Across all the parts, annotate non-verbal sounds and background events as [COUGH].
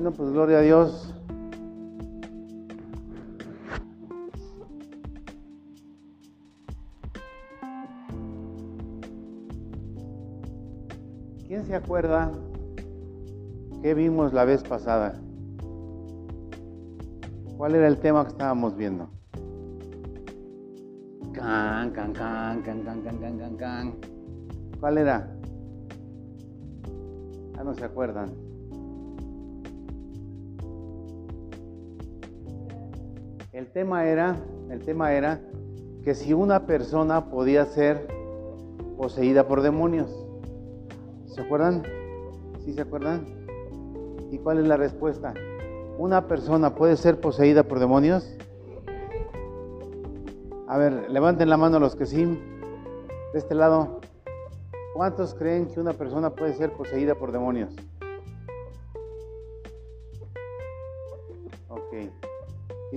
Bueno, pues gloria a Dios. ¿Quién se acuerda qué vimos la vez pasada? ¿Cuál era el tema que estábamos viendo? Can, can, can, can, can, can, can, can, can. ¿Cuál era? Ah, no se acuerdan. El tema era, el tema era que si una persona podía ser poseída por demonios. ¿Se acuerdan? ¿Sí se acuerdan? ¿Y cuál es la respuesta? ¿Una persona puede ser poseída por demonios? A ver, levanten la mano los que sí. De este lado, ¿cuántos creen que una persona puede ser poseída por demonios?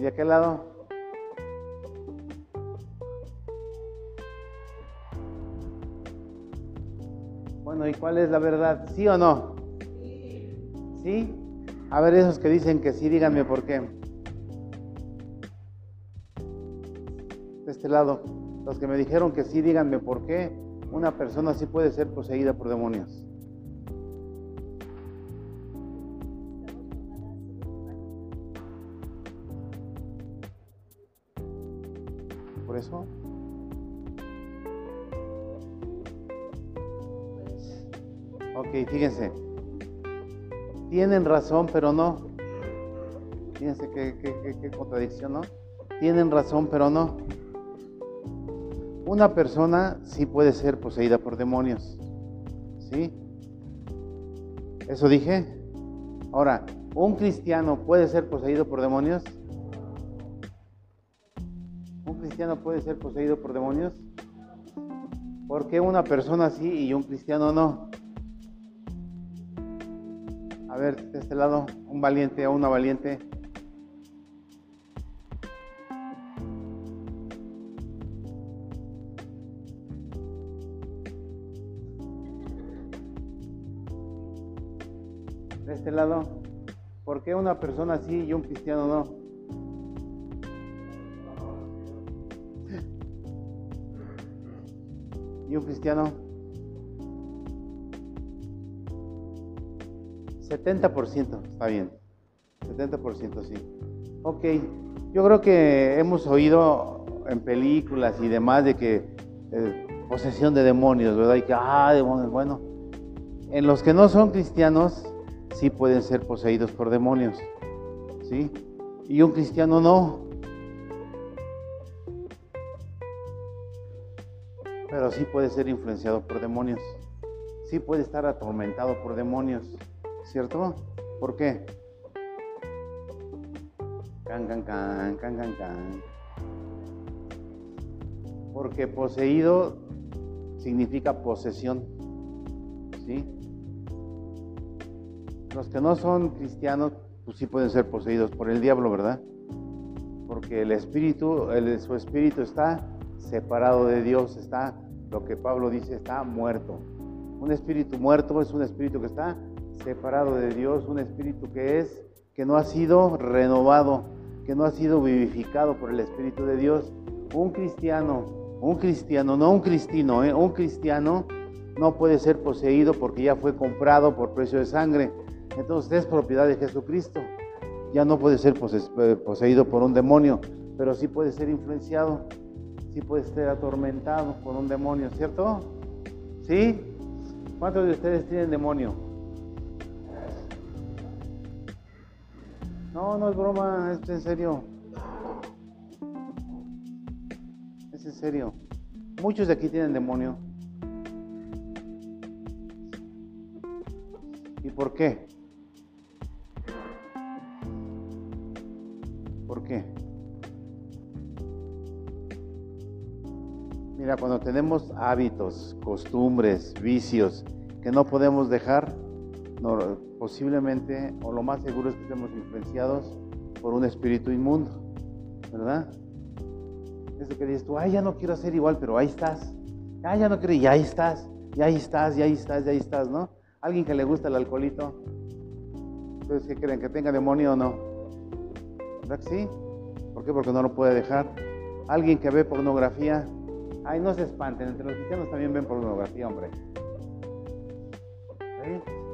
De aquel lado? Bueno, ¿y cuál es la verdad? ¿Sí o no? ¿Sí? A ver, esos que dicen que sí, díganme por qué. De este lado, los que me dijeron que sí, díganme por qué una persona sí puede ser poseída por demonios. Ok, fíjense. Tienen razón, pero no. Fíjense qué, contradicción, ¿no? Tienen razón, pero no. Una persona sí puede ser poseída por demonios. ¿Sí? ¿Eso dije? Ahora, ¿un cristiano puede ser poseído por demonios? ¿Un cristiano puede ser poseído por demonios? ¿Por qué una persona sí y un cristiano no? A ver, de este lado, un valiente o una valiente. De este lado, ¿por qué una persona sí y un cristiano no? ¿Y un cristiano? 70%, está bien. 70% sí. Ok, yo creo que hemos oído en películas y demás de que eh, posesión de demonios, ¿verdad? Y que, ah, demonios, bueno. En los que no son cristianos, sí pueden ser poseídos por demonios, ¿sí? Y un cristiano no. Pero sí puede ser influenciado por demonios. Sí puede estar atormentado por demonios. ¿cierto? ¿Por qué? Can, can, can, can, can, can. Porque poseído significa posesión. ¿Sí? Los que no son cristianos, pues sí pueden ser poseídos por el diablo, ¿verdad? Porque el espíritu, el, su espíritu está separado de Dios, está, lo que Pablo dice, está muerto. Un espíritu muerto es un espíritu que está separado de Dios, un espíritu que es, que no ha sido renovado, que no ha sido vivificado por el Espíritu de Dios. Un cristiano, un cristiano, no un cristino, ¿eh? un cristiano no puede ser poseído porque ya fue comprado por precio de sangre. Entonces es propiedad de Jesucristo. Ya no puede ser poseído por un demonio, pero sí puede ser influenciado, sí puede ser atormentado por un demonio, ¿cierto? ¿Sí? ¿Cuántos de ustedes tienen demonio? No, no es broma, es en serio. Es en serio. Muchos de aquí tienen demonio. ¿Y por qué? Mira, cuando tenemos hábitos, costumbres, vicios que no podemos dejar, posiblemente, o lo más seguro es que estemos influenciados por un espíritu inmundo, ¿verdad? Eso que dices tú, ay, ya no quiero ser igual, pero ahí estás. Ay, ya no quiero, y ahí estás, y ahí estás, y ahí estás, y ahí estás, ¿no? Alguien que le gusta el alcoholito. ¿Ustedes qué creen? ¿Que tenga demonio o no? ¿Verdad que sí? ¿Por qué? Porque no lo puede dejar. Alguien que ve pornografía, ay, no se espanten, entre los cristianos también ven pornografía, hombre.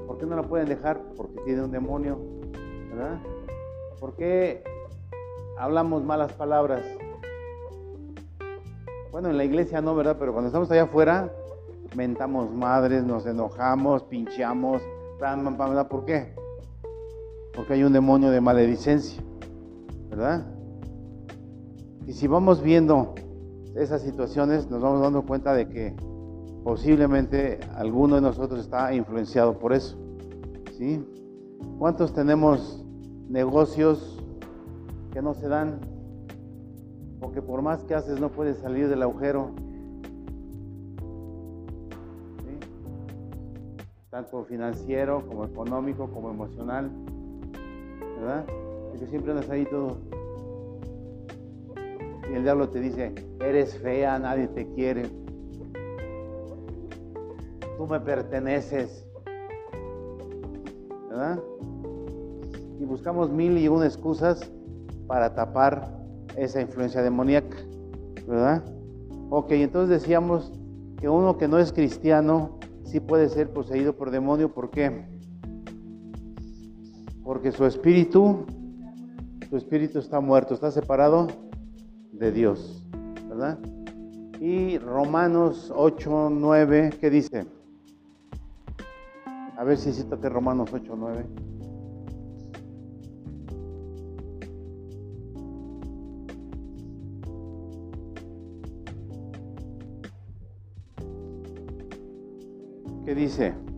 ¿Por qué no lo pueden dejar? Porque tiene un demonio, ¿verdad? ¿Por qué hablamos malas palabras? Bueno, en la iglesia no, ¿verdad? Pero cuando estamos allá afuera, mentamos madres, nos enojamos, pincheamos, ¿por qué? Porque hay un demonio de maledicencia, ¿verdad? Y si vamos viendo esas situaciones, nos vamos dando cuenta de que posiblemente alguno de nosotros está influenciado por eso. ¿Sí? ¿Cuántos tenemos negocios que no se dan? Porque por más que haces no puedes salir del agujero. Tanto financiero como económico como emocional. ¿Verdad? Porque siempre andas ahí todo. Y el diablo te dice, eres fea, nadie te quiere. Tú me perteneces. ¿Verdad? Y buscamos mil y una excusas para tapar esa influencia demoníaca, ¿verdad? Ok, entonces decíamos que uno que no es cristiano sí puede ser poseído por demonio, ¿por qué? Porque su espíritu, su espíritu está muerto, está separado de Dios, ¿verdad? Y Romanos 8, 9, ¿qué dice? A ver si cito Romanos 8, 9. ¿Qué dice?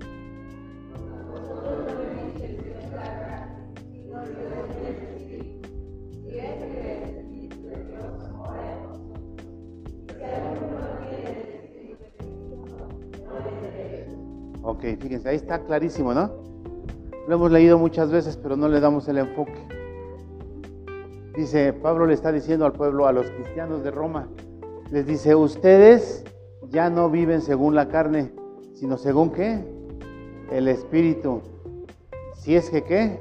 Ahí está clarísimo, ¿no? Lo hemos leído muchas veces, pero no le damos el enfoque. Dice, Pablo le está diciendo al pueblo, a los cristianos de Roma, les dice, ustedes ya no viven según la carne, sino según qué? El Espíritu. Si es que qué?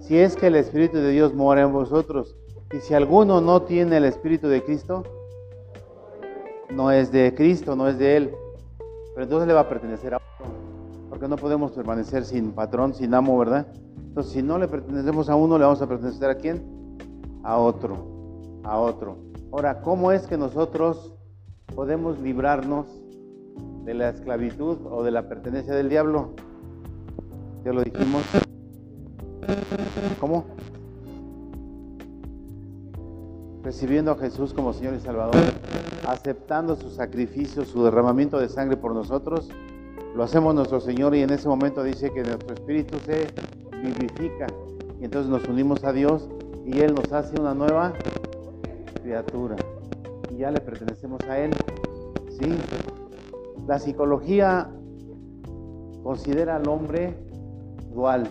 Si es que el Espíritu de Dios mora en vosotros. Y si alguno no tiene el Espíritu de Cristo, no es de Cristo, no es de Él. Pero entonces le va a pertenecer a otro. Porque no podemos permanecer sin patrón, sin amo, ¿verdad? Entonces, si no le pertenecemos a uno, le vamos a pertenecer a quién? A otro. A otro. Ahora, ¿cómo es que nosotros podemos librarnos de la esclavitud o de la pertenencia del diablo. Ya lo dijimos. ¿Cómo? Recibiendo a Jesús como Señor y Salvador, aceptando su sacrificio, su derramamiento de sangre por nosotros, lo hacemos nuestro Señor y en ese momento dice que nuestro espíritu se vivifica y entonces nos unimos a Dios y Él nos hace una nueva criatura y ya le pertenecemos a Él. ¿Sí? La psicología considera al hombre dual.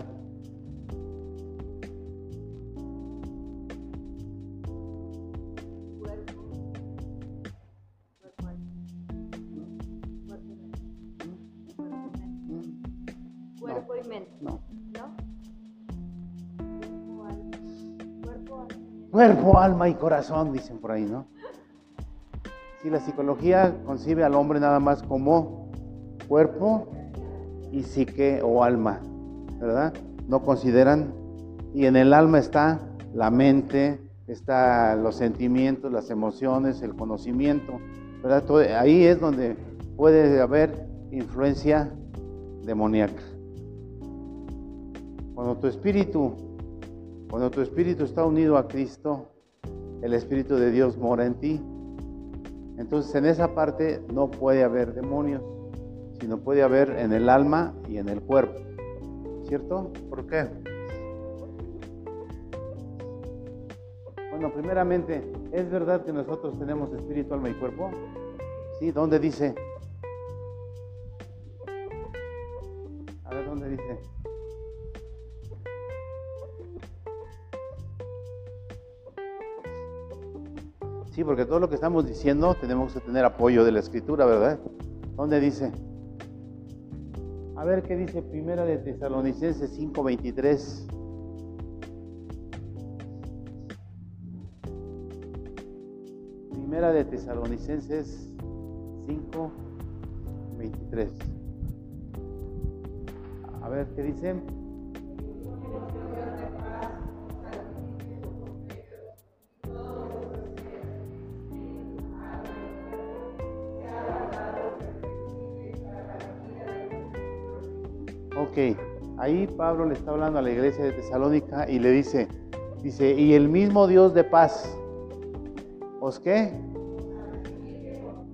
Cuerpo, alma y corazón, dicen por ahí, ¿no? Si la psicología concibe al hombre nada más como cuerpo y psique o alma, ¿verdad? No consideran, y en el alma está la mente, está los sentimientos, las emociones, el conocimiento, ¿verdad? ahí es donde puede haber influencia demoníaca. Cuando tu espíritu, cuando tu espíritu está unido a Cristo, el Espíritu de Dios mora en ti entonces en esa parte no puede haber demonios, sino puede haber en el alma y en el cuerpo. ¿Cierto? ¿Por qué? Bueno, primeramente, ¿es verdad que nosotros tenemos espíritu, alma y cuerpo? ¿Sí? ¿Dónde dice? Sí, porque todo lo que estamos diciendo tenemos que tener apoyo de la escritura, ¿verdad? ¿Dónde dice? A ver qué dice Primera de Tesalonicenses 5:23. Primera de Tesalonicenses 5:23. A ver qué dice. Ahí Pablo le está hablando a la iglesia de Tesalónica y le dice, dice, y el mismo Dios de paz, ¿os qué?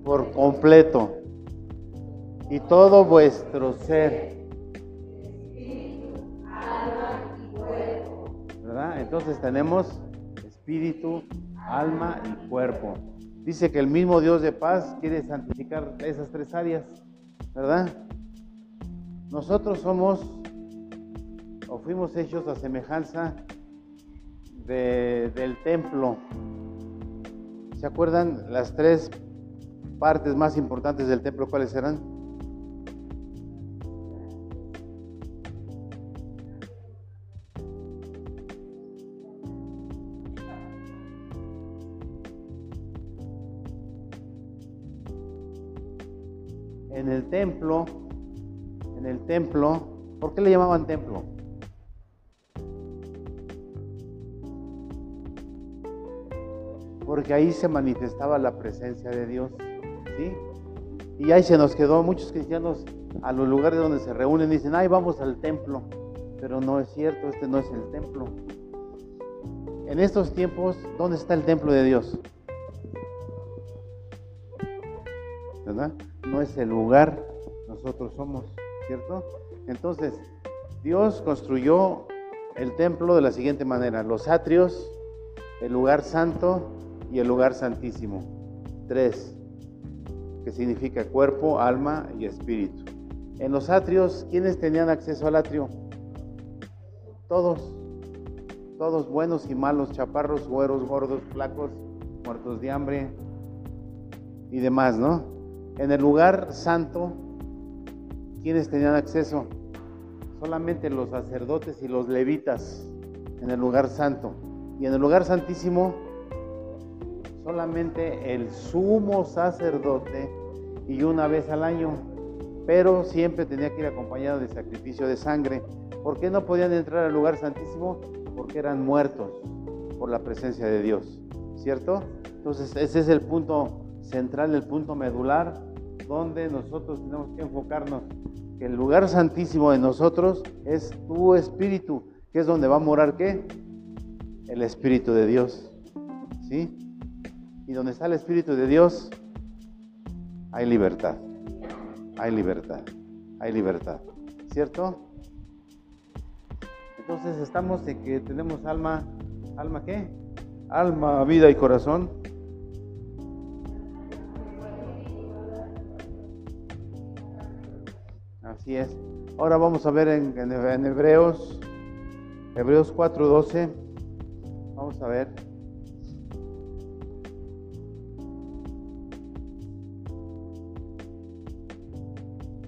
Por completo. Y todo vuestro ser. ¿Verdad? Entonces tenemos espíritu, alma y cuerpo. Dice que el mismo Dios de paz quiere santificar esas tres áreas, ¿verdad? Nosotros somos o fuimos hechos a semejanza del templo. ¿Se acuerdan las tres partes más importantes del templo? ¿Cuáles eran? En el templo en el templo. ¿Por qué le llamaban templo? Porque ahí se manifestaba la presencia de Dios. ¿sí? Y ahí se nos quedó muchos cristianos a los lugares donde se reúnen y dicen, ay, vamos al templo. Pero no es cierto, este no es el templo. En estos tiempos, ¿dónde está el templo de Dios? ¿Verdad? No es el lugar, nosotros somos. ¿Cierto? Entonces, Dios construyó el templo de la siguiente manera, los atrios, el lugar santo y el lugar santísimo. Tres, que significa cuerpo, alma y espíritu. En los atrios, ¿quiénes tenían acceso al atrio? Todos, todos buenos y malos, chaparros, güeros, gordos, flacos, muertos de hambre y demás, ¿no? En el lugar santo ¿Quiénes tenían acceso? Solamente los sacerdotes y los levitas en el lugar santo. Y en el lugar santísimo, solamente el sumo sacerdote y una vez al año. Pero siempre tenía que ir acompañado de sacrificio de sangre. ¿Por qué no podían entrar al lugar santísimo? Porque eran muertos por la presencia de Dios. ¿Cierto? Entonces ese es el punto central, el punto medular donde nosotros tenemos que enfocarnos. Que el lugar santísimo de nosotros es tu espíritu, que es donde va a morar qué? El espíritu de Dios. ¿Sí? Y donde está el espíritu de Dios, hay libertad. Hay libertad. Hay libertad. ¿Cierto? Entonces estamos en que tenemos alma, alma qué? Alma, vida y corazón. Así es. Ahora vamos a ver en, Hebreos, Hebreos 4:12. Vamos a ver.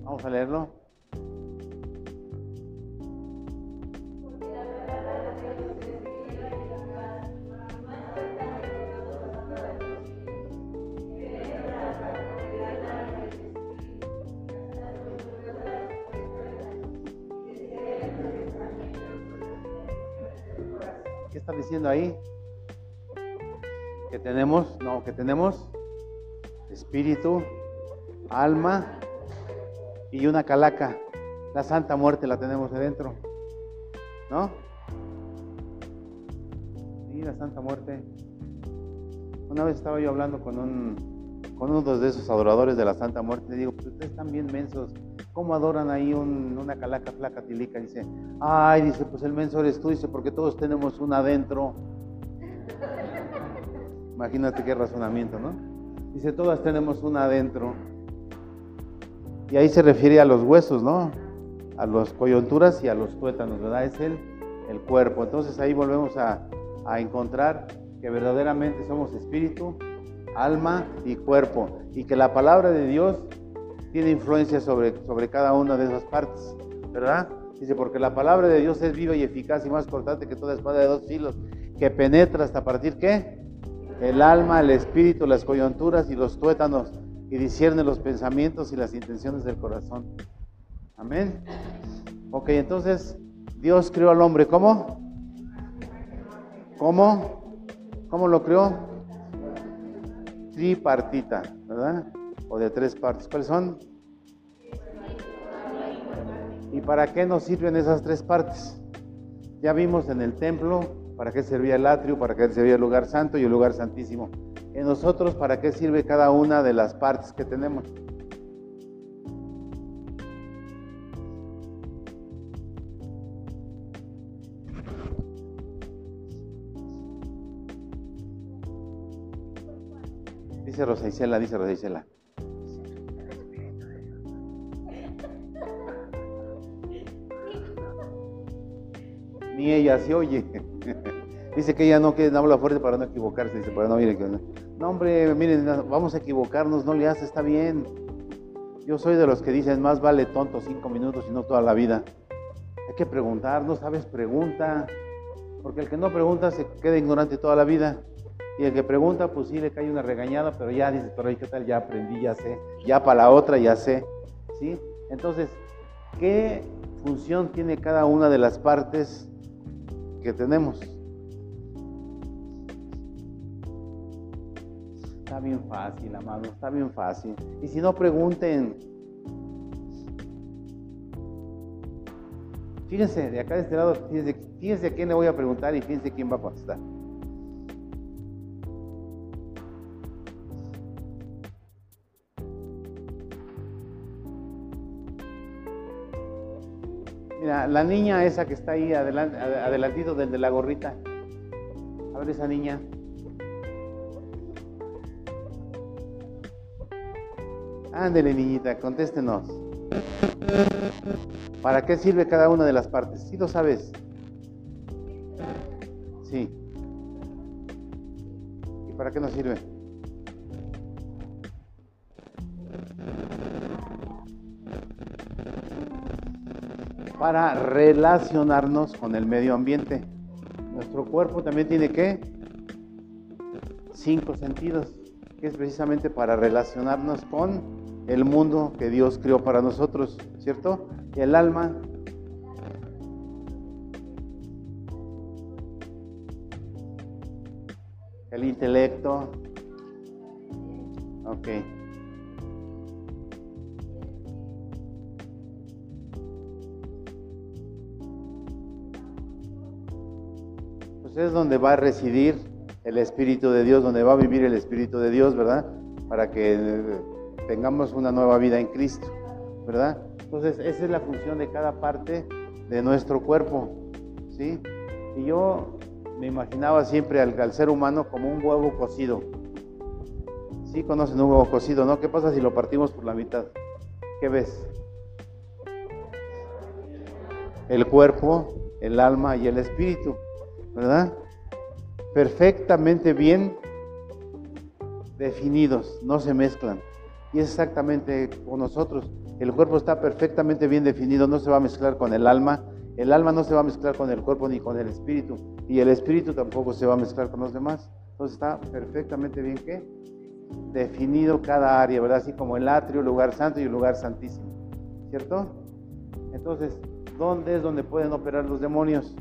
Vamos a leerlo. Ahí? Que tenemos, no, que tenemos espíritu, alma y una calaca. La santa muerte la tenemos adentro. ¿No? Sí, la santa muerte. Una vez estaba yo hablando con un con uno de esos adoradores de la Santa Muerte, le digo, pues ustedes están bien mensos, ¿cómo adoran ahí una calaca flaca tilica? Dice, ay, dice, pues el menso eres tú, dice, porque todos tenemos una adentro. Imagínate qué razonamiento, ¿no? Dice, todas tenemos una adentro. Y ahí se refiere a los huesos, ¿no? A las coyunturas y a los tuétanos, ¿verdad? Es el, el cuerpo. Entonces ahí volvemos a, a encontrar que verdaderamente somos espíritu, alma y cuerpo. Y que la palabra de Dios tiene influencia sobre, sobre cada una de esas partes, ¿verdad? Dice, porque la palabra de Dios es viva y eficaz y más cortante que toda espada de dos filos, que penetra hasta partir qué? El alma, el espíritu, las coyunturas y los tuétanos, y discierne los pensamientos y las intenciones del corazón. Amén. Ok, entonces Dios creó al hombre, ¿cómo? ¿Cómo? ¿Cómo lo creó? Tripartita, ¿verdad? O de tres partes. ¿Cuáles son? ¿Y para qué nos sirven esas tres partes? Ya vimos en el templo para qué servía el atrio, para qué servía el lugar santo y el lugar santísimo. En nosotros, ¿para qué sirve cada una de las partes que tenemos? Dice Rosa dice Rosa. Ni ella se oye. [LAUGHS] Dice que ella no, que habla fuerte para no equivocarse. Dice, para no, mire, no, hombre, miren, vamos a equivocarnos, no le hace, está bien. Yo soy de los que dicen, más vale tonto cinco minutos y no toda la vida. Hay que preguntar, no sabes, pregunta. Porque el que no pregunta se queda ignorante toda la vida. Y el que pregunta, pues sí le cae una regañada, pero ya dice, pero ¿qué tal? Ya aprendí, ya sé. Ya para la otra, ya sé. ¿Sí? Entonces, ¿qué función tiene cada una de las partes que tenemos? Está bien fácil, amado, está bien fácil. Y si no, pregunten. Fíjense, de acá de este lado, fíjense, a quién le voy a preguntar y fíjense quién va a contestar. La niña esa que está ahí adelante, adelantito del de la gorrita. A ver esa niña. Ándele, niñita, contéstenos. ¿Para qué sirve cada una de las partes? ¿Sí lo sabes? Sí. ¿Y para qué nos sirve? Para relacionarnos con el medio ambiente. Nuestro cuerpo también tiene que cinco sentidos, que es precisamente para relacionarnos con el mundo que Dios creó para nosotros, ¿cierto? El alma. El intelecto. Ok. Es donde va a residir el Espíritu de Dios, donde va a vivir el Espíritu de Dios, ¿verdad? Para que tengamos una nueva vida en Cristo, ¿verdad? Entonces, esa es la función de cada parte de nuestro cuerpo, ¿sí? Y yo me imaginaba siempre al, ser humano como un huevo cocido. ¿Sí conocen un huevo cocido, no? ¿Qué pasa si lo partimos por la mitad? ¿Qué ves? El cuerpo, el alma y el espíritu, ¿verdad? Perfectamente bien definidos, no se mezclan. Y es exactamente con nosotros. El cuerpo está perfectamente bien definido, no se va a mezclar con el alma. El alma no se va a mezclar con el cuerpo ni con el espíritu. Y el espíritu tampoco se va a mezclar con los demás. Entonces está perfectamente bien ¿qué? definido cada área, ¿verdad? Así como el atrio, lugar santo y el lugar santísimo. ¿Cierto? Entonces, ¿dónde es donde pueden operar los demonios?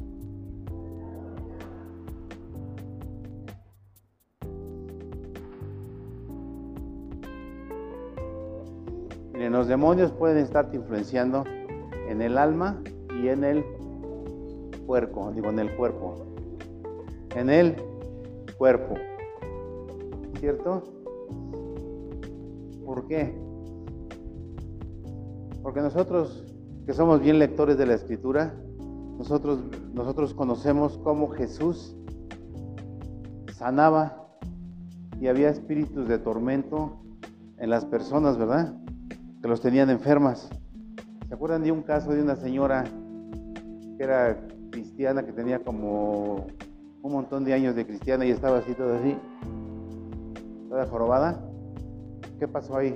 Los demonios pueden estarte influenciando en el alma y en el cuerpo, digo, en el cuerpo. En el cuerpo. ¿Cierto? ¿Por qué? Porque nosotros, que somos bien lectores de la escritura, nosotros, nosotros conocemos cómo Jesús sanaba y había espíritus de tormento en las personas, ¿verdad? Que los tenían enfermas. ¿Se acuerdan de un caso de una señora que era cristiana, que tenía como un montón de años de cristiana y estaba así, toda así, toda jorobada? ¿Qué pasó ahí?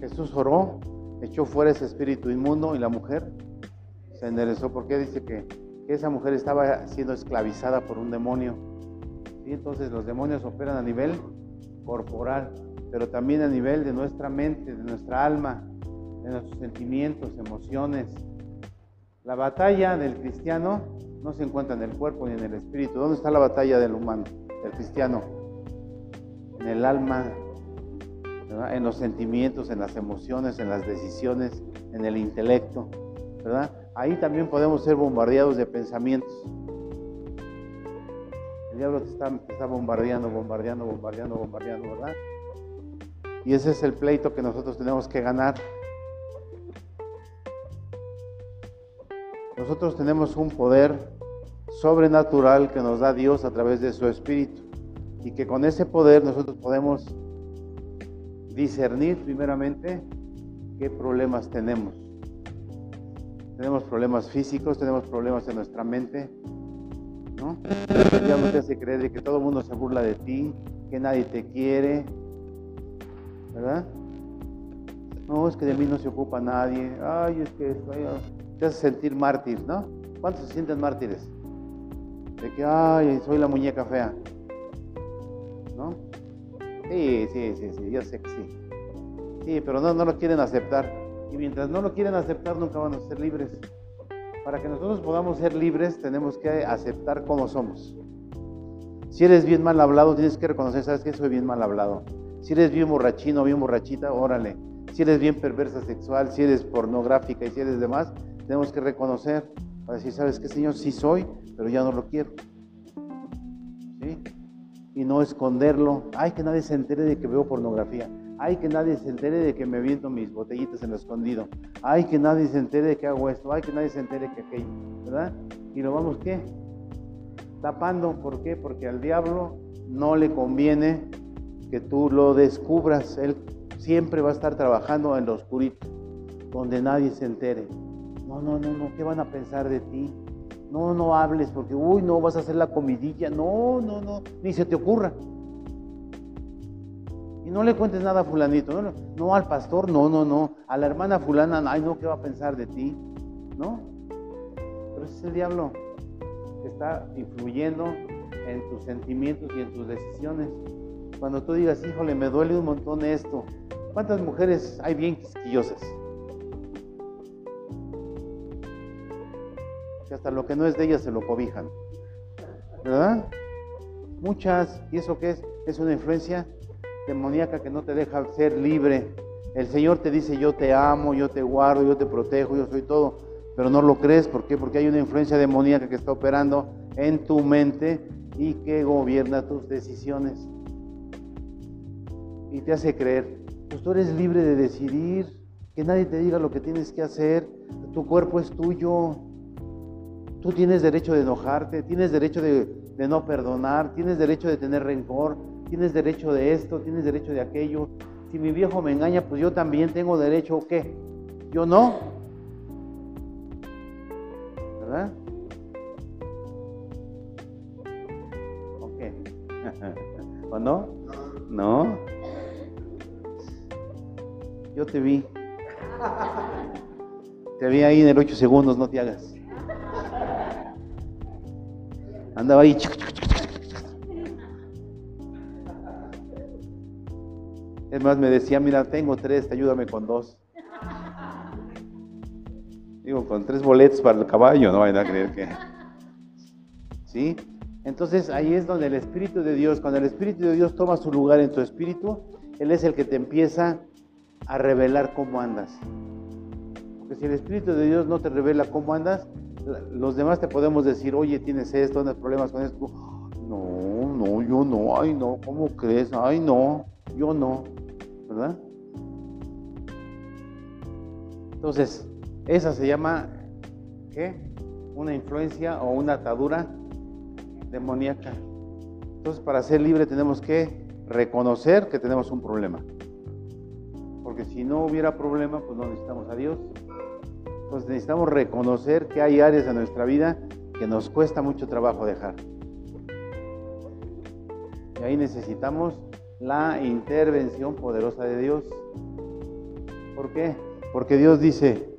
Jesús oró, echó fuera ese espíritu inmundo y la mujer se enderezó porque dice que, esa mujer estaba siendo esclavizada por un demonio. ¿Sí? Entonces los demonios operan a nivel corporal, pero también a nivel de nuestra mente, de nuestra alma, de nuestros sentimientos, emociones. La batalla del cristiano no se encuentra en el cuerpo ni en el espíritu. ¿Dónde está la batalla del humano, del cristiano? En el alma, en los sentimientos, en las emociones, en las decisiones, en el intelecto. ¿verdad? Ahí también podemos ser bombardeados de pensamientos. El diablo te está, está bombardeando, bombardeando, bombardeando, bombardeando, ¿verdad? Y ese es el pleito que nosotros tenemos que ganar. Nosotros tenemos un poder sobrenatural que nos da Dios a través de su Espíritu y que con ese poder nosotros podemos discernir primeramente qué problemas tenemos. Tenemos problemas físicos, tenemos problemas en nuestra mente, ¿no? Te hace creer que todo el mundo se burla de ti, que nadie te quiere, ¿verdad? No, es que de mí no se ocupa nadie. Ay, es que ay, te hace sentir mártir, ¿no? ¿Cuántos se sienten mártires? De que, ay, soy la muñeca fea. ¿No? Sí, sí, sí, sí, yo sé que sí. Sí, pero no, no lo quieren aceptar. Y mientras no lo quieren aceptar, nunca van a ser libres. Para que nosotros podamos ser libres, tenemos que aceptar cómo somos. Si eres bien mal hablado, tienes que reconocer, ¿sabes que Soy bien mal hablado. Si eres bien borrachino, bien borrachita, órale. Si eres bien perversa sexual, si eres pornográfica y si eres demás, tenemos que reconocer para decir, ¿sabes qué, Señor? Sí soy, pero ya no lo quiero. ¿Sí? Y no esconderlo. Ay, que nadie se entere de que veo pornografía. Ay, que nadie se entere de que me viento mis botellitas en lo escondido. Ay, que nadie se entere de que hago esto. Ay, que nadie se entere de que aquello. ¿Verdad? Y lo vamos, ¿qué? Tapando. ¿Por qué? Porque al diablo no le conviene que tú lo descubras. Él siempre va a estar trabajando en lo oscurito, donde nadie se entere. No, no, no, no, ¿qué van a pensar de ti? No, no hables porque, uy, no, vas a hacer la comidilla. No, no, no, ni se te ocurra. Y no le cuentes nada a fulanito, no, al pastor, no, no, no, a la hermana fulana, ay, no, ¿qué va a pensar de ti? ¿No? Pero ese es el diablo que está influyendo en tus sentimientos y en tus decisiones. Cuando tú digas, híjole, me duele un montón esto. ¿Cuántas mujeres hay bien quisquillosas? Que hasta lo que no es de ellas se lo cobijan. ¿Verdad? Muchas. ¿Y eso qué es? Es una influencia demoníaca que no te deja ser libre. El Señor te dice, yo te amo, yo te guardo, yo te protejo, yo soy todo. Pero no lo crees. ¿Por qué? Porque hay una influencia demoníaca que está operando en tu mente y que gobierna tus decisiones. Y te hace creer, pues tú eres libre de decidir, que nadie te diga lo que tienes que hacer, tu cuerpo es tuyo, tú tienes derecho de enojarte, tienes derecho de, de no perdonar, tienes derecho de tener rencor, tienes derecho de esto, tienes derecho de aquello. Si mi viejo me engaña, pues yo también tengo derecho, ¿o qué? Yo no. ¿Verdad? ¿O qué? [LAUGHS] ¿O no? No. Yo te vi. Te vi ahí en el 8 segundos, no te hagas. Andaba ahí. Es más, me decía, mira, tengo tres, ayúdame con dos. Digo, con tres boletos para el caballo, no vayan a creer que... ¿Sí? Entonces ahí es donde el Espíritu de Dios, cuando el Espíritu de Dios toma su lugar en tu espíritu, Él es el que te empieza a revelar cómo andas. Porque si el Espíritu de Dios no te revela cómo andas, los demás te podemos decir, oye, tienes esto, tienes problemas con esto. No, no, yo no, ay no, ¿cómo crees? Ay no, yo no, ¿verdad? Entonces, esa se llama, ¿qué? Una influencia o una atadura demoníaca. Entonces, para ser libre tenemos que reconocer que tenemos un problema. Porque si no hubiera problema, pues no necesitamos a Dios. Entonces necesitamos reconocer que hay áreas de nuestra vida que nos cuesta mucho trabajo dejar. Y ahí necesitamos la intervención poderosa de Dios. ¿Por qué? Porque Dios dice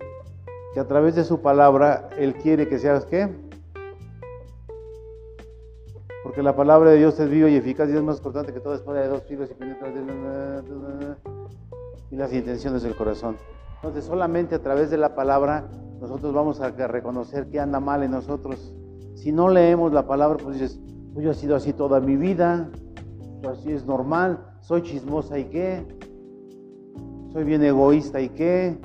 que a través de su palabra Él quiere que seas qué? Porque la palabra de Dios es viva y eficaz y es más cortante que toda espada de dos filos y penetra y las intenciones del corazón. Entonces solamente a través de la palabra nosotros vamos a reconocer que anda mal en nosotros. Si no leemos la palabra, pues dices, pues yo he sido así toda mi vida, pues es normal, soy chismosa y qué, soy bien egoísta y qué,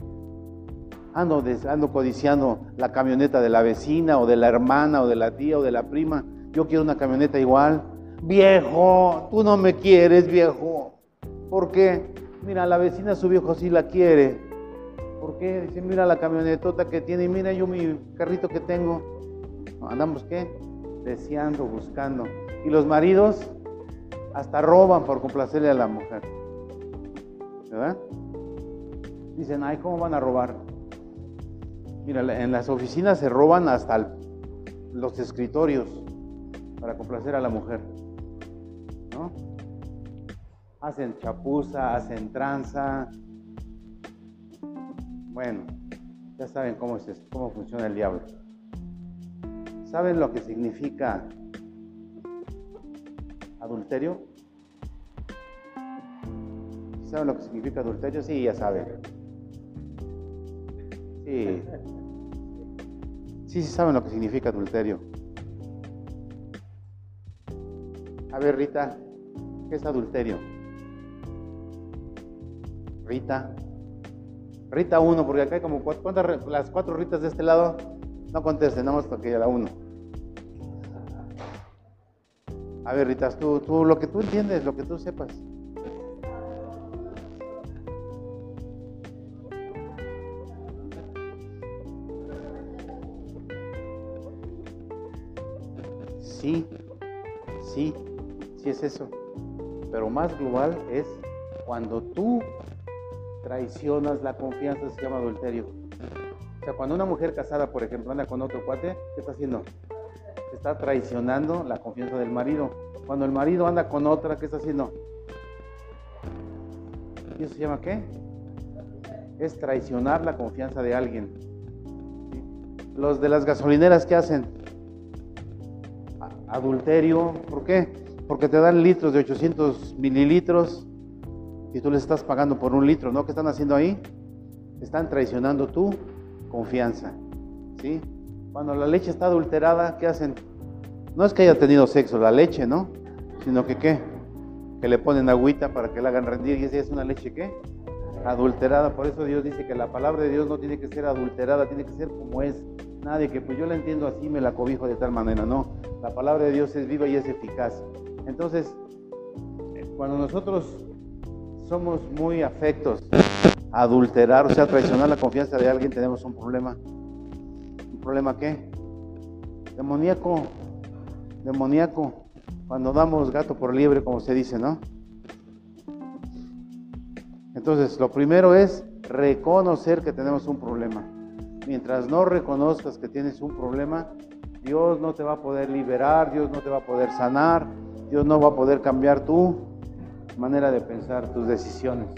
ando, ando codiciando la camioneta de la vecina o de la hermana o de la tía o de la prima, yo quiero una camioneta igual. Viejo, tú no me quieres, viejo. ¿Por qué? Mira, la vecina su viejo sí la quiere. ¿Por qué? Dice, mira la camionetota que tiene y mira yo mi carrito que tengo. Andamos qué? Deseando, buscando. Y los maridos hasta roban por complacerle a la mujer. ¿Verdad? Dicen, ay, ¿cómo van a robar? Mira, en las oficinas se roban hasta los escritorios para complacer a la mujer. ¿No? Hacen chapuza, hacen tranza. Bueno, ya saben cómo, es, cómo funciona el diablo. ¿Saben lo que significa adulterio? ¿Saben lo que significa adulterio? Sí, ya saben. Sí. Sí, sí saben lo que significa adulterio. A ver, Rita, ¿qué es adulterio? Rita. Rita 1, porque acá hay como cuatro, ¿cuántas, las cuatro Ritas de este lado. No contesten, nada más porque la 1. A ver, Ritas, tú, tú, lo que tú entiendes, lo que tú sepas. Sí, sí, sí es eso. Pero más global es cuando tú traicionas la confianza, se llama adulterio. O sea, cuando una mujer casada, por ejemplo, anda con otro cuate, ¿qué está haciendo? Está traicionando la confianza del marido. Cuando el marido anda con otra, ¿qué está haciendo? ¿Y eso se llama qué? Es traicionar la confianza de alguien. Los de las gasolineras, ¿qué hacen? Adulterio. ¿Por qué? Porque te dan litros de 800 mililitros y tú les estás pagando por un litro, ¿no? ¿Qué están haciendo ahí? Están traicionando tu confianza, ¿sí? Cuando la leche está adulterada, ¿qué hacen? No es que haya tenido sexo la leche, ¿no? Sino que ¿qué? Que le ponen agüita para que la hagan rendir y esa es una leche ¿qué? Adulterada. Por eso Dios dice que la palabra de Dios no tiene que ser adulterada, tiene que ser como es. Nadie que pues yo la entiendo así, me la cobijo de tal manera, no. La palabra de Dios es viva y es eficaz. Entonces, cuando nosotros somos muy afectos a adulterar, o sea, traicionar la confianza de alguien, tenemos un problema. ¿Un problema qué? Demoníaco. Demoníaco. Cuando damos gato por liebre, como se dice, ¿no? Entonces, lo primero es reconocer que tenemos un problema. Mientras no reconozcas que tienes un problema, Dios no te va a poder liberar, Dios no te va a poder sanar, Dios no va a poder cambiar tu manera de pensar, tus decisiones.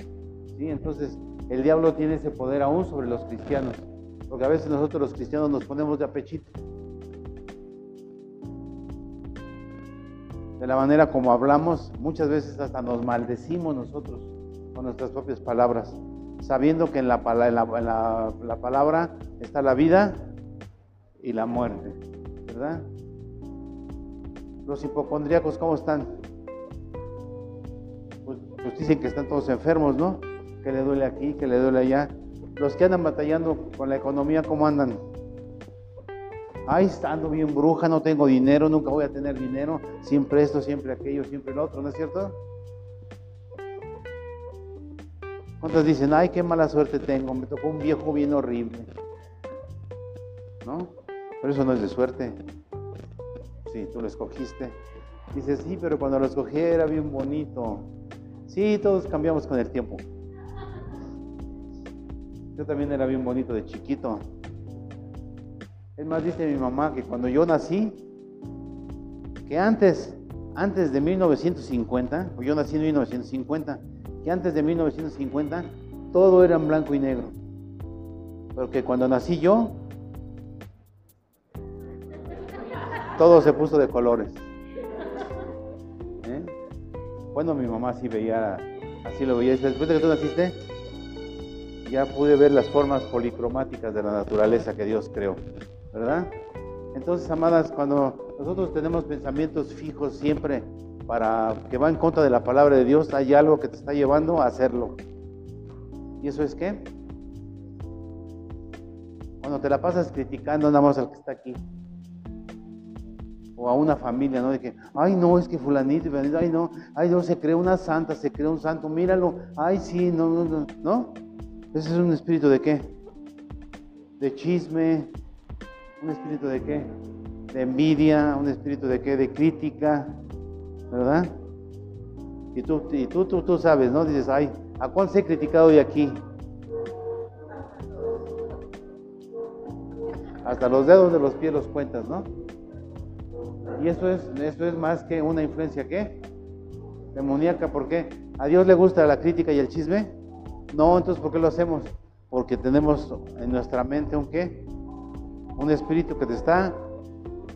¿sí? Entonces, el diablo tiene ese poder aún sobre los cristianos, porque a veces nosotros los cristianos nos ponemos de apechito. De la manera como hablamos, muchas veces hasta nos maldecimos nosotros con nuestras propias palabras, sabiendo que en la, palabra está la vida y la muerte, ¿verdad? Los hipocondríacos, ¿cómo están? Pues, pues, dicen que están todos enfermos, ¿no? Que le duele aquí, que le duele allá. Los que andan batallando con la economía, ¿cómo andan? Ay, estando bien bruja, no tengo dinero, nunca voy a tener dinero, siempre esto, siempre aquello, siempre lo otro, ¿no es cierto? ¿Cuántos dicen, ay, qué mala suerte tengo, me tocó un viejo bien horrible? ¿No? Pero eso no es de suerte. Sí, tú lo escogiste. Dices, sí, pero cuando lo escogí era bien bonito. Sí, todos cambiamos con el tiempo. Yo también era bien bonito de chiquito. Es más, dice mi mamá que cuando yo nací, que antes, antes de 1950, o yo nací en 1950, que antes de 1950 todo era en blanco y negro. Porque cuando nací yo, todo se puso de colores. ¿Eh? Bueno, mi mamá sí veía, así lo veía. Después de que tú naciste, ya pude ver las formas policromáticas de la naturaleza que Dios creó, ¿verdad? Entonces, amadas, cuando nosotros tenemos pensamientos fijos siempre para que va en contra de la palabra de Dios, hay algo que te está llevando a hacerlo. ¿Y eso es qué? Cuando te la pasas criticando nada más al que está aquí. O a una familia, ¿no? De que, ay, no, es que fulanito, ay, no, ay, no, se creó una santa, se creó un santo, míralo, ay, sí, no, no, no, ¿no? Ese es un espíritu de qué? De chisme, un espíritu de qué? De envidia, un espíritu de qué? De crítica, ¿verdad? Y tú, y tú, tú, tú sabes, ¿no? Dices, ay, ¿a cuál se he criticado hoy aquí? Hasta los dedos de los pies los cuentas, ¿no? Y eso es, eso es más que una influencia, ¿qué? Demoníaca, ¿por qué? ¿A Dios le gusta la crítica y el chisme? No, entonces ¿por qué lo hacemos? Porque tenemos en nuestra mente un qué? Un espíritu que te está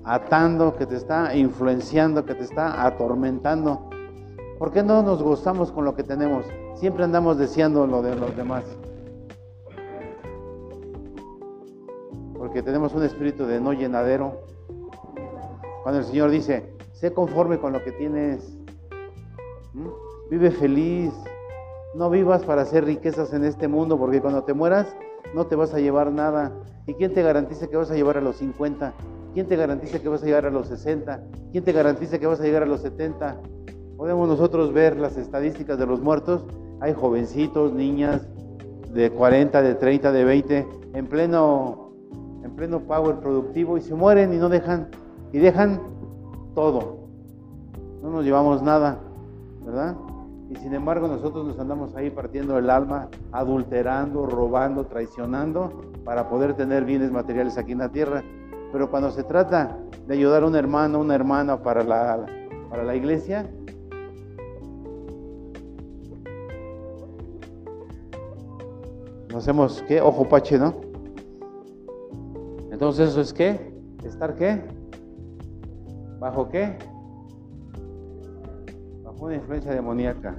atando, que te está influenciando, que te está atormentando. ¿Por qué no nos gozamos con lo que tenemos? Siempre andamos deseando lo de los demás. Porque tenemos un espíritu de no llenadero. Cuando el Señor dice, sé conforme con lo que tienes, vive feliz, no vivas para hacer riquezas en este mundo, porque cuando te mueras no te vas a llevar nada. ¿Y quién te garantiza que vas a llevar a los 50? ¿Quién te garantiza que vas a llegar a los 60? ¿Quién te garantiza que vas a llegar a los 70? Podemos nosotros ver las estadísticas de los muertos. Hay jovencitos, niñas de 40, de 30, de 20, en pleno, en pleno power productivo y se mueren y no dejan, y dejan todo. No nos llevamos nada, ¿verdad? Y sin embargo nosotros nos andamos ahí partiendo el alma, adulterando, robando, traicionando para poder tener bienes materiales aquí en la tierra. Pero cuando se trata de ayudar a un hermano, una hermana para la, para la iglesia, nos hacemos, ¿qué? Ojo pache, ¿no? Entonces eso es qué? ¿Estar qué? ¿Bajo qué? Una influencia demoníaca.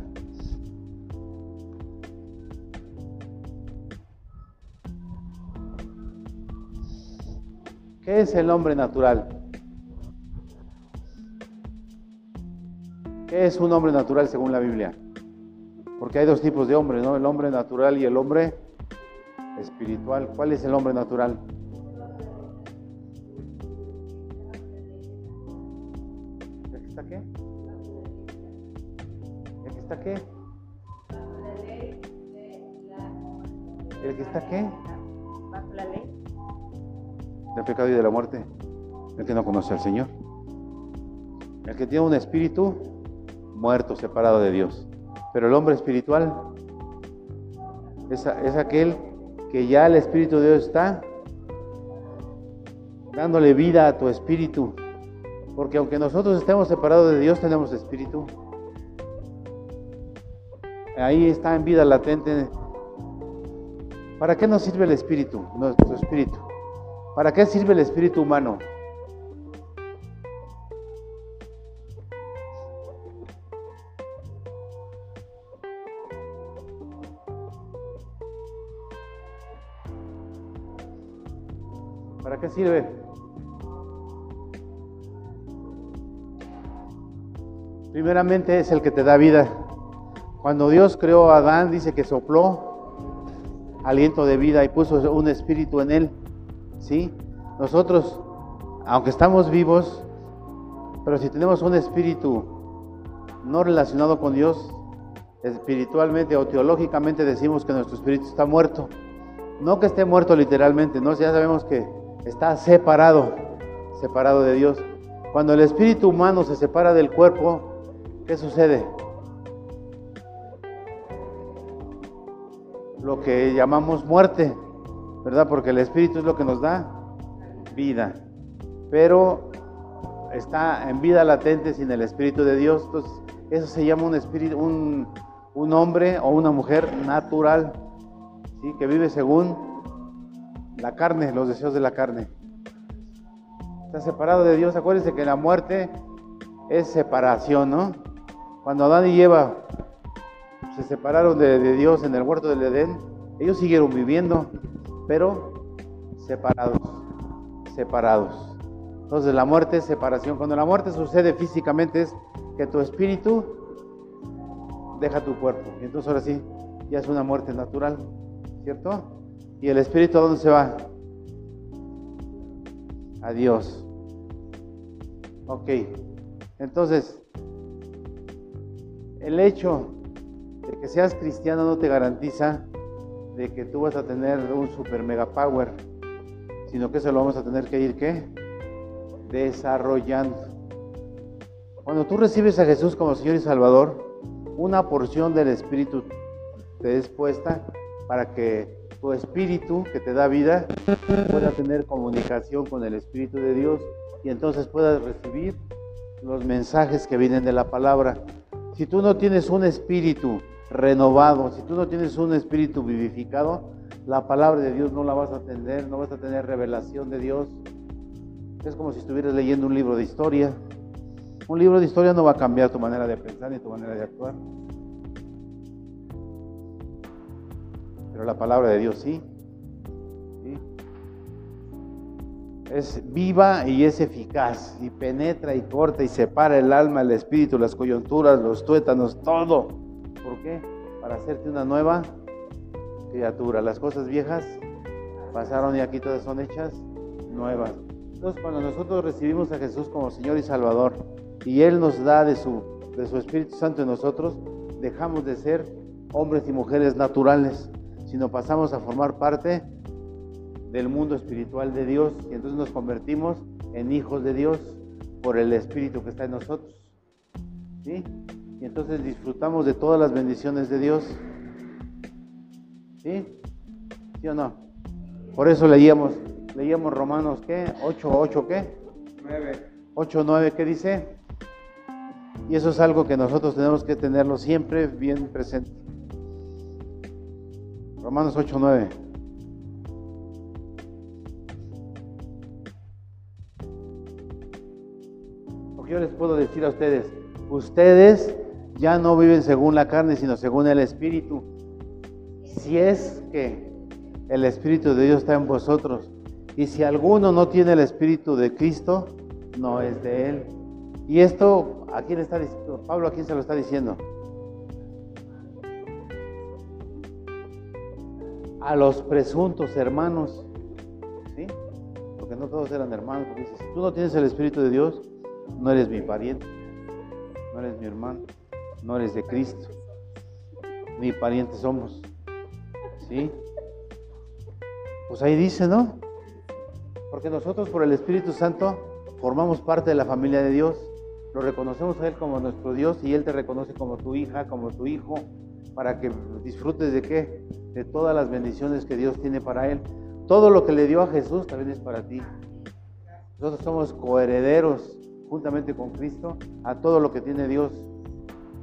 ¿Qué es el hombre natural? ¿Qué es un hombre natural según la Biblia? Porque hay dos tipos de hombres, ¿no? El hombre natural y el hombre espiritual. ¿Cuál es el hombre natural? Qué? ¿El que está qué? Bajo la ley. del pecado y de la muerte, el que no conoce al Señor. El que tiene un espíritu muerto, separado de Dios. Pero el hombre espiritual es, es aquel que ya el Espíritu de Dios está dándole vida a tu espíritu. Porque aunque nosotros estemos separados de Dios, tenemos espíritu. Ahí está en vida latente. ¿Para qué nos sirve el espíritu, nuestro espíritu? ¿Para qué sirve el espíritu humano? ¿Para qué sirve? Primeramente es el que te da vida. Cuando Dios creó a Adán, dice que sopló aliento de vida y puso un espíritu en él. ¿Sí? Nosotros, aunque estamos vivos, pero si tenemos un espíritu no relacionado con Dios, espiritualmente o teológicamente decimos que nuestro espíritu está muerto. No que esté muerto literalmente, no, ya sabemos que está separado, separado de Dios. Cuando el espíritu humano se separa del cuerpo, ¿qué sucede? Lo que llamamos muerte, ¿verdad? Porque el espíritu es lo que nos da vida. Pero está en vida latente sin el espíritu de Dios. Entonces, eso se llama un espíritu, un, un hombre o una mujer natural. ¿sí? que vive según la carne, los deseos de la carne. Está separado de Dios. Acuérdense que la muerte es separación, ¿no? Cuando Adán y se separaron de, Dios en el huerto del Edén, ellos siguieron viviendo, pero separados, separados. Entonces la muerte es separación. Cuando la muerte sucede físicamente es que tu espíritu deja tu cuerpo. Y entonces ahora sí, ya es una muerte natural, ¿cierto? ¿Y el espíritu a dónde se va? A Dios. Ok. Entonces, el hecho que seas cristiano no te garantiza de que tú vas a tener un super mega power, sino que eso lo vamos a tener que ir, ¿qué? Desarrollando. Cuando tú recibes a Jesús como Señor y Salvador, una porción del Espíritu te es puesta para que tu espíritu que te da vida pueda tener comunicación con el Espíritu de Dios y entonces puedas recibir los mensajes que vienen de la palabra. Si tú no tienes un espíritu renovado, si tú no tienes un espíritu vivificado, la palabra de Dios no la vas a tener, no vas a tener revelación de Dios. Es como si estuvieras leyendo un libro de historia. Un libro de historia no va a cambiar tu manera de pensar ni tu manera de actuar. Pero la palabra de Dios sí. ¿sí? Es viva y es eficaz y penetra y corta y separa el alma, el espíritu, las coyunturas, los tuétanos, todo. ¿Por qué? Para hacerte una nueva criatura. Las cosas viejas pasaron y aquí todas son hechas nuevas. Entonces cuando nosotros recibimos a Jesús como Señor y Salvador y Él nos da de su, de su Espíritu Santo en nosotros, dejamos de ser hombres y mujeres naturales, sino pasamos a formar parte del mundo espiritual de Dios y entonces nos convertimos en hijos de Dios por el Espíritu que está en nosotros. ¿Sí? Y entonces disfrutamos de todas las bendiciones de Dios. ¿Sí? ¿Sí o no? Por eso leíamos, leíamos Romanos, ¿qué? 8, 8, ¿qué? 9. 8, 9, ¿qué dice? Y eso es algo que nosotros tenemos que tenerlo siempre bien presente. Romanos 8, 9. Porque yo les puedo decir a ustedes, ustedes ya no viven según la carne, sino según el Espíritu. Si es que el Espíritu de Dios está en vosotros, y si alguno no tiene el Espíritu de Cristo, no es de Él. Y esto, ¿a quién está diciendo? Pablo, ¿a quién se lo está diciendo? A los presuntos hermanos, ¿sí? Porque no todos eran hermanos, porque si tú no tienes el Espíritu de Dios, no eres mi pariente, no eres mi hermano, no eres de Cristo, ni parientes somos, ¿sí? Pues ahí dice, ¿no? Porque nosotros por el Espíritu Santo formamos parte de la familia de Dios, lo reconocemos a Él como nuestro Dios y Él te reconoce como tu hija, como tu hijo, para que disfrutes de qué? De todas las bendiciones que Dios tiene para Él. Todo lo que le dio a Jesús también es para ti. Nosotros somos coherederos juntamente con Cristo a todo lo que tiene Dios.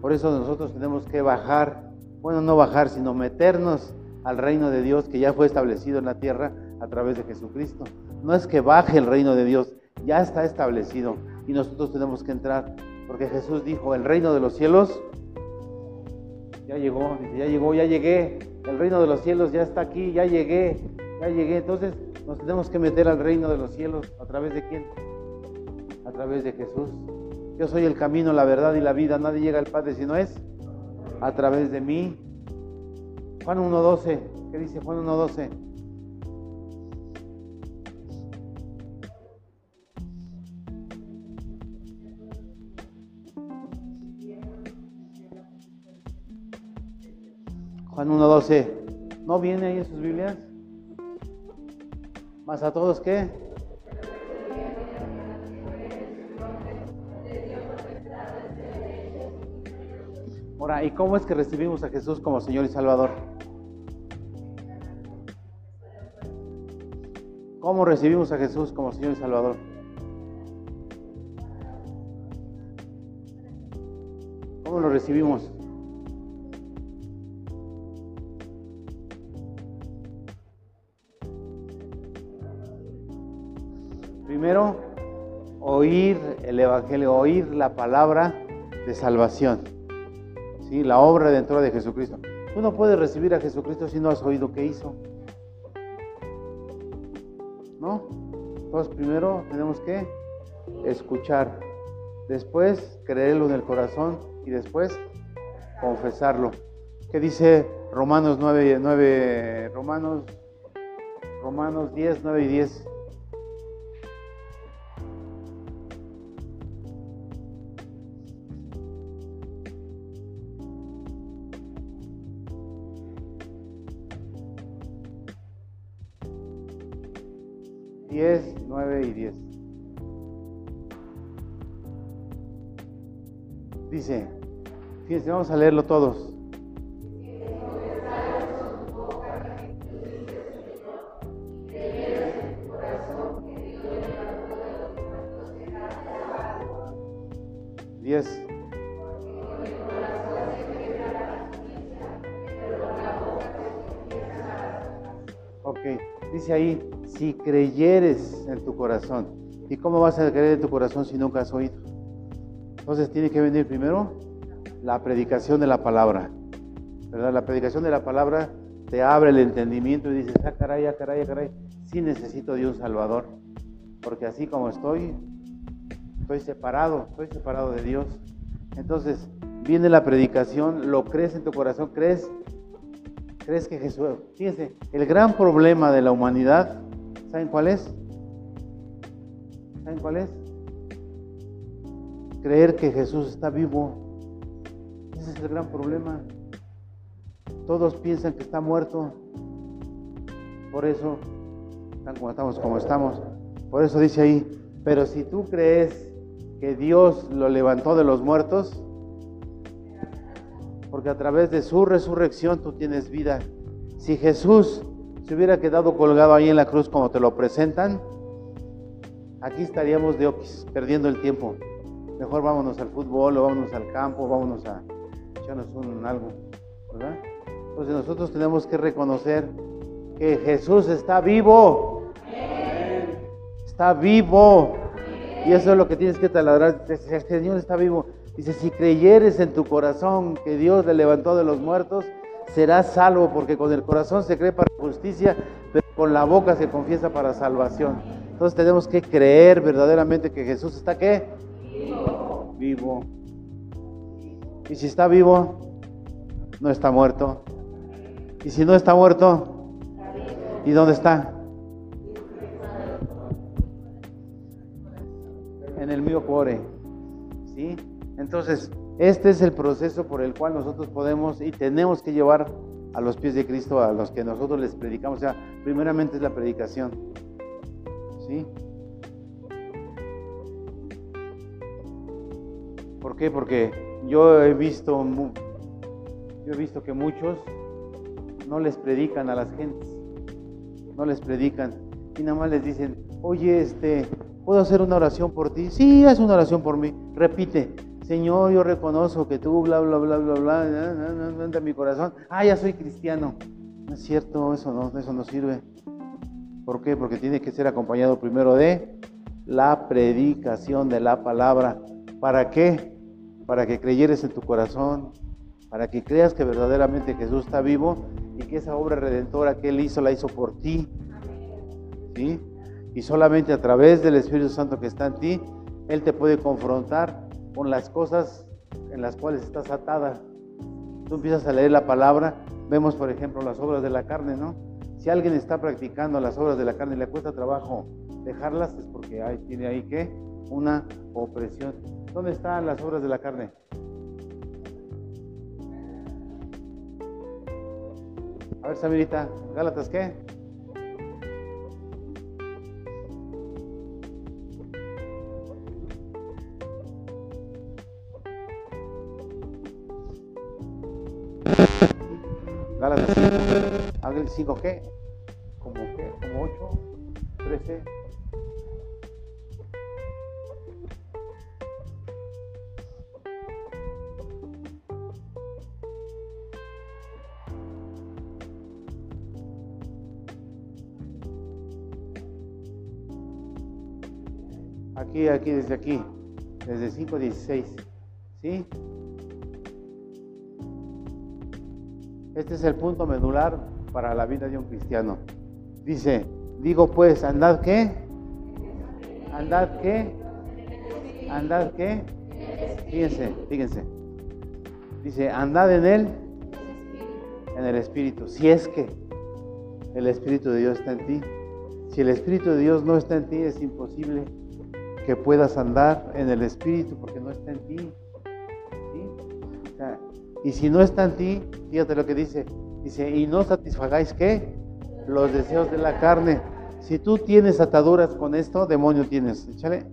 Por eso nosotros tenemos que bajar, bueno, no bajar, sino meternos al reino de Dios que ya fue establecido en la tierra a través de Jesucristo. No es que baje el reino de Dios, ya está establecido y nosotros tenemos que entrar, porque Jesús dijo, el reino de los cielos ya llegó, ya llegó, ya llegué, el reino de los cielos ya está aquí, ya llegué, ya llegué. Entonces nos tenemos que meter al reino de los cielos, ¿a través de quién? A través de Jesús. Yo soy el camino, la verdad y la vida, nadie llega al Padre si no es a través de mí. Juan 1.12, ¿qué dice Juan 1.12? Juan 1.12. ¿No viene ahí en sus Biblias? ¿Más a todos qué? Ahora, ¿y cómo es que recibimos a Jesús como Señor y Salvador? ¿Cómo recibimos a Jesús como Señor y Salvador? ¿Cómo lo recibimos? Primero, oír el Evangelio, oír la palabra de salvación. ¿Sí? La obra redentora de Jesucristo. Tú no puedes recibir a Jesucristo si no has oído qué hizo. ¿No? Entonces, primero tenemos que escuchar, después creerlo en el corazón y después confesarlo. ¿Qué dice Romanos 9, 9 Romanos, Romanos 10, 9 y 10? Diez, nueve y diez. Dice, fíjense, vamos a leerlo todos. Diez. Ok, dice ahí, si creyeres en tu corazón. ¿Y cómo vas a creer en tu corazón si nunca has oído? Entonces tiene que venir primero la predicación de la palabra. ¿Verdad? La predicación de la palabra te abre el entendimiento y dices, ah, caray, ah, caray, ah, caray, sí necesito de un Salvador. Porque así como estoy, estoy separado, estoy separado de Dios. Entonces viene la predicación, lo crees en tu corazón, crees, crees que Jesús. Fíjense, el gran problema de la humanidad, ¿saben cuál es? ¿Saben cuál es? Creer que Jesús está vivo. Ese es el gran problema. Todos piensan que está muerto. Por eso están como estamos, como estamos. Por eso dice ahí, pero si tú crees que Dios lo levantó de los muertos, porque a través de su resurrección tú tienes vida. Si Jesús se hubiera quedado colgado ahí en la cruz como te lo presentan, aquí estaríamos de oquis, perdiendo el tiempo. Mejor vámonos al fútbol o vámonos al campo, vámonos a echarnos un algo, ¿verdad? Entonces nosotros tenemos que reconocer que Jesús está vivo. Está vivo. Y eso es lo que tienes que taladrar. El Señor está vivo. Dice, si creyeres en tu corazón que Dios le levantó de los muertos, serás salvo, porque con el corazón se cree para justicia, pero con la boca se confiesa para salvación. Entonces tenemos que creer verdaderamente que Jesús está qué? Vivo. Y si está vivo, no está muerto. Y si no está muerto, ¿y dónde está? En el mío cuore. ¿Sí? Entonces, este es el proceso por el cual nosotros podemos y tenemos que llevar a los pies de Cristo a los que nosotros les predicamos. O sea, primeramente es la predicación. ¿Sí? ¿Por qué? Porque yo he visto, yo he visto que muchos no les predican a las gentes, no les predican y nada más les dicen, oye, este, ¿puedo hacer una oración por ti? Sí, haz una oración por mí. Repite, Señor, yo reconozco que tú, bla, bla, bla, bla, bla, entra en mi corazón. Ah, ya soy cristiano. No es cierto, eso no, eso no sirve. ¿Por qué? Porque tiene que ser acompañado primero de la predicación de la palabra. ¿Para qué? Para que creyeres en tu corazón, para que creas que verdaderamente Jesús está vivo y que esa obra redentora que Él hizo la hizo por ti. ¿Sí? Y solamente a través del Espíritu Santo que está en ti, Él te puede confrontar con las cosas en las cuales estás atada. Tú empiezas a leer la palabra, vemos por ejemplo las obras de la carne, ¿no? Si alguien está practicando las obras de la carne y le cuesta trabajo dejarlas, es porque hay, tiene ahí que una opresión. ¿Dónde están las obras de la carne? A ver, Samirita, Gálatas, ¿qué? 5. Ángel 5, ¿qué? ¿Como qué? ¿Como 8? ¿13? Aquí, aquí, desde aquí, desde 5.16. ¿Sí? Este es el punto medular para la vida de un cristiano. Dice, digo pues, andad qué? Andad qué? Andad qué? Fíjense, fíjense. Dice, andad en él, en el Espíritu. Si es que el Espíritu de Dios está en ti. Si el Espíritu de Dios no está en ti, es imposible que puedas andar en el Espíritu porque no está en ti. y si no está en ti, fíjate lo que dice. Dice, y no satisfagáis qué? Los deseos de la carne. Si tú tienes ataduras con esto, demonio tienes. Échale.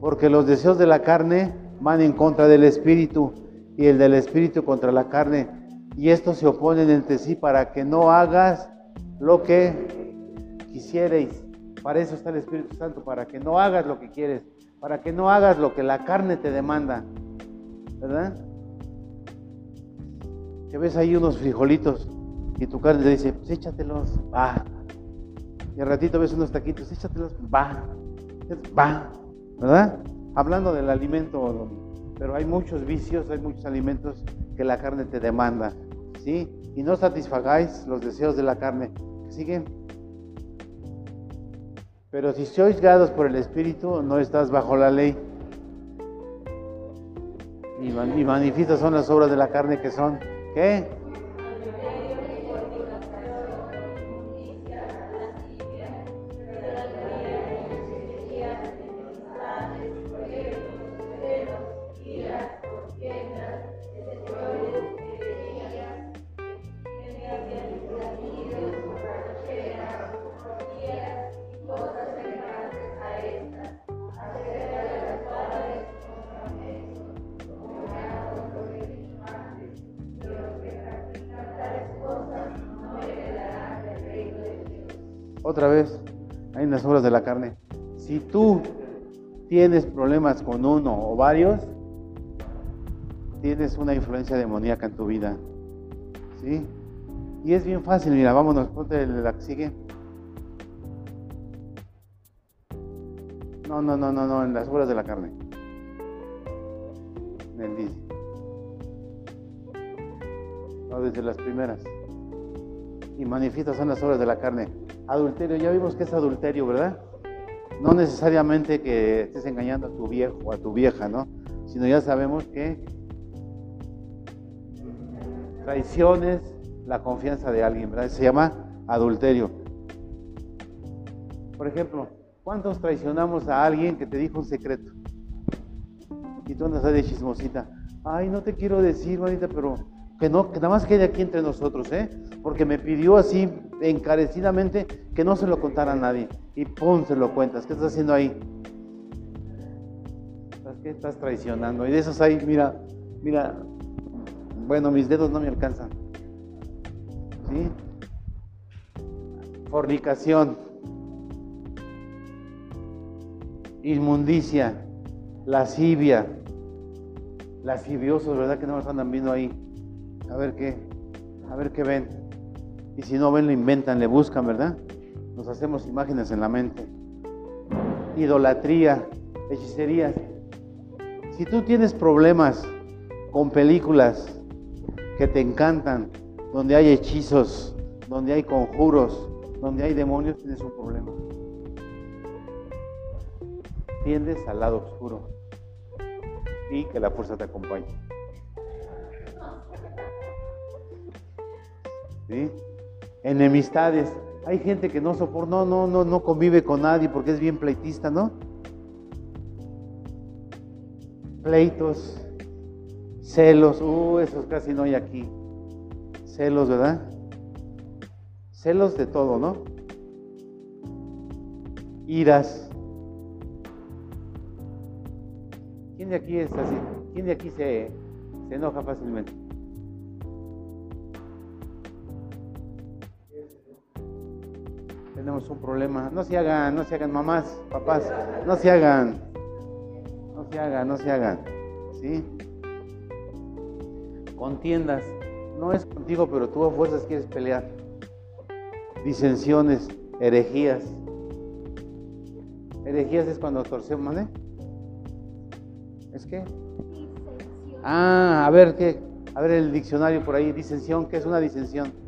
Porque los deseos de la carne van en contra del Espíritu y el del Espíritu contra la carne. Y estos se oponen entre sí para que no hagas lo que quisierais. Para eso está el Espíritu Santo, para que no hagas lo que quieres, para que no hagas lo que la carne te demanda. ¿Verdad? Que ves ahí unos frijolitos y tu carne te dice, pues échatelos, va. Y al ratito ves unos taquitos, échatelos, va. Va. ¿Verdad? Hablando del alimento, pero hay muchos vicios, hay muchos alimentos que la carne te demanda. ¿Sí? Y no satisfagáis los deseos de la carne. ¿Siguen? Pero si sois guiados por el Espíritu, no estás bajo la ley. Y, manifiestas son las obras de la carne que son, ¿qué? Otra de la carne. Si tú tienes problemas con uno o varios, tienes una influencia demoníaca en tu vida. ¿Sí? Y es bien fácil, mira, vámonos, ponte la que sigue. No, no, no, no, no, en las obras de la carne. Bendice. No, desde las primeras. Y manifiestas son las obras de la carne. Adulterio, ya vimos que es adulterio, ¿verdad? No necesariamente que estés engañando a tu viejo o a tu vieja, ¿no? Sino ya sabemos que traiciones la confianza de alguien, ¿verdad? Se llama adulterio. Por ejemplo, ¿cuántos traicionamos a alguien que te dijo un secreto? Y tú andas de chismosita. Ay, no te quiero decir, manita, pero que no, que nada más quede aquí entre nosotros, ¿eh? Porque me pidió así encarecidamente que no se lo contara a nadie. Y pum, se lo cuentas. ¿Qué estás haciendo ahí? ¿Qué estás traicionando? Y de esos ahí, mira, mira, bueno, mis dedos no me alcanzan. ¿Sí? Fornicación, inmundicia, lascivia, lasciviosos, ¿verdad que no nos andan viendo ahí? a ver qué, a ver qué ven. Y si no ven, lo inventan, le buscan, ¿verdad? Nos hacemos imágenes en la mente. Idolatría, hechicerías. Si tú tienes problemas con películas que te encantan, donde hay hechizos, donde hay conjuros, donde hay demonios, tienes un problema. Tiendes al lado oscuro y que la fuerza te acompañe. Enemistades. Hay gente que no soporta, no, no, no, no convive con nadie porque es bien pleitista, ¿no? Pleitos, celos, uh, esos casi no hay aquí. Celos, ¿verdad? Celos de todo, ¿no? Iras. ¿Quién de aquí es así? ¿Quién de aquí se, se enoja fácilmente? Tenemos un problema. No se hagan, no se hagan mamás, papás, no se hagan, no se hagan, no se hagan, ¿sí? Contiendas, no es contigo, pero tú a fuerzas quieres pelear. Disensiones, herejías. Herejías es cuando torcemos, ¿eh? ¿Es qué? Ah, a ver qué, a ver el diccionario por ahí, disensión, ¿qué es una disensión?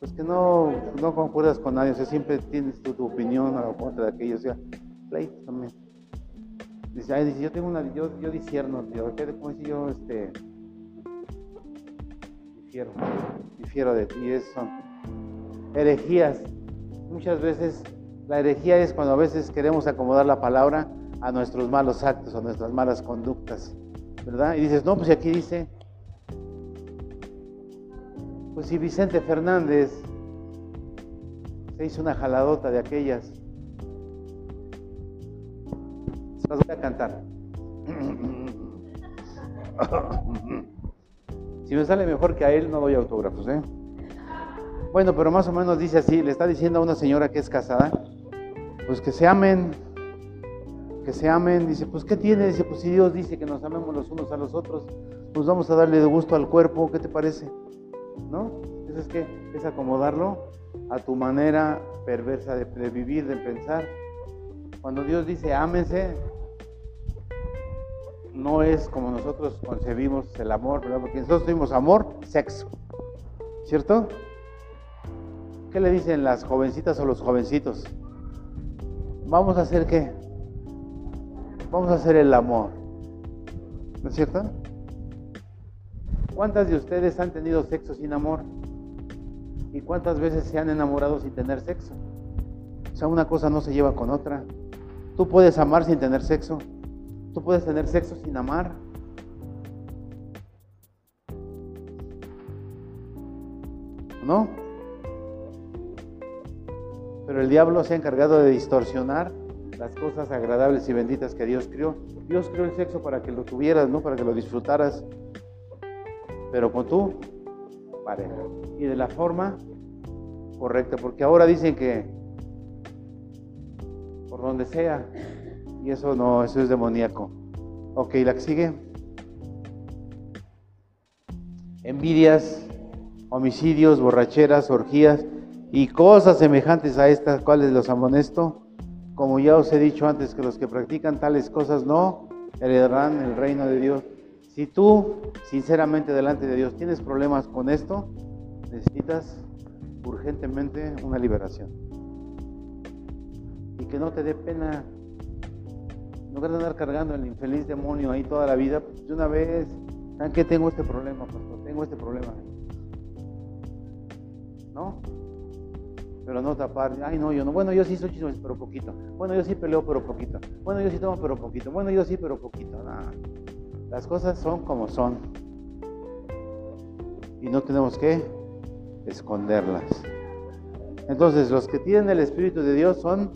Pues que no, no concuerdas con nadie, o sea, siempre tienes tu, tu opinión a la contra de aquello, o sea, pleito también. Dice, ay, dice, yo tengo una, yo, yo disierno, tío, ¿qué, ¿cómo dice yo, este, difiero, difiero de ti, es, son herejías. Muchas veces la herejía es cuando a veces queremos acomodar la palabra a nuestros malos actos, a nuestras malas conductas, ¿verdad? Y dices, no, pues si aquí dice, pues si Vicente Fernández se hizo una jaladota de aquellas, se las voy a cantar. [COUGHS] Si me sale mejor que a él, no doy autógrafos, ¿eh? Bueno, pero más o menos dice así, le está diciendo a una señora que es casada, pues que se amen, que se amen, dice, pues ¿qué tiene? Dice, pues si Dios dice que nos amemos los unos a los otros, pues vamos a darle de gusto al cuerpo, ¿qué te parece? ¿No? Eso es que es acomodarlo a tu manera perversa de, de vivir, de pensar. Cuando Dios dice ámense, no es como nosotros concebimos el amor, ¿verdad? Porque nosotros tuvimos amor, sexo, ¿cierto? ¿Qué le dicen las jovencitas o los jovencitos? Vamos a hacer qué? Vamos a hacer el amor. ¿No es cierto? ¿Cuántas de ustedes han tenido sexo sin amor? ¿Y cuántas veces se han enamorado sin tener sexo? O sea, una cosa no se lleva con otra. Tú puedes amar sin tener sexo. Tú puedes tener sexo sin amar. ¿No? Pero el diablo se ha encargado de distorsionar las cosas agradables y benditas que Dios creó. Dios creó el sexo para que lo tuvieras, no para que lo disfrutaras. Pero con tu pareja. Y de la forma correcta. Porque ahora dicen que por donde sea. Y eso no, eso es demoníaco. Ok, la que sigue. Envidias, homicidios, borracheras, orgías y cosas semejantes a estas cuales los amonesto, como ya os he dicho antes, que los que practican tales cosas no heredarán el reino de Dios. Si tú, sinceramente, delante de Dios tienes problemas con esto, necesitas urgentemente una liberación. Y que no te dé pena, en lugar de andar cargando el infeliz demonio ahí toda la vida, pues de una vez, ¿saben que tengo este problema, pastor? Tengo este problema. ¿No? pero no tapar, ay no, yo no, bueno, yo sí soy chismoso, pero poquito, bueno, yo sí peleo, pero poquito, bueno, yo sí tomo, pero poquito, bueno, yo sí, pero poquito, nada. Las cosas son como son y no tenemos que esconderlas. Entonces, los que tienen el Espíritu de Dios son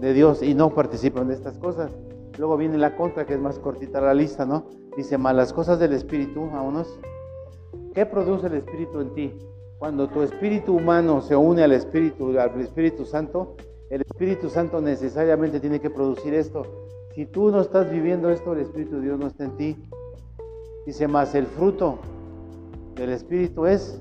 de Dios y no participan de estas cosas. Luego viene la contra, que es más cortita la lista, ¿no? Dice, malas cosas del Espíritu, unos. ¿Qué produce el Espíritu en ti? Cuando tu espíritu humano se une al Espíritu, al Espíritu Santo, el Espíritu Santo necesariamente tiene que producir esto. Si tú no estás viviendo esto, el Espíritu de Dios no está en ti. Dice más, el fruto del Espíritu es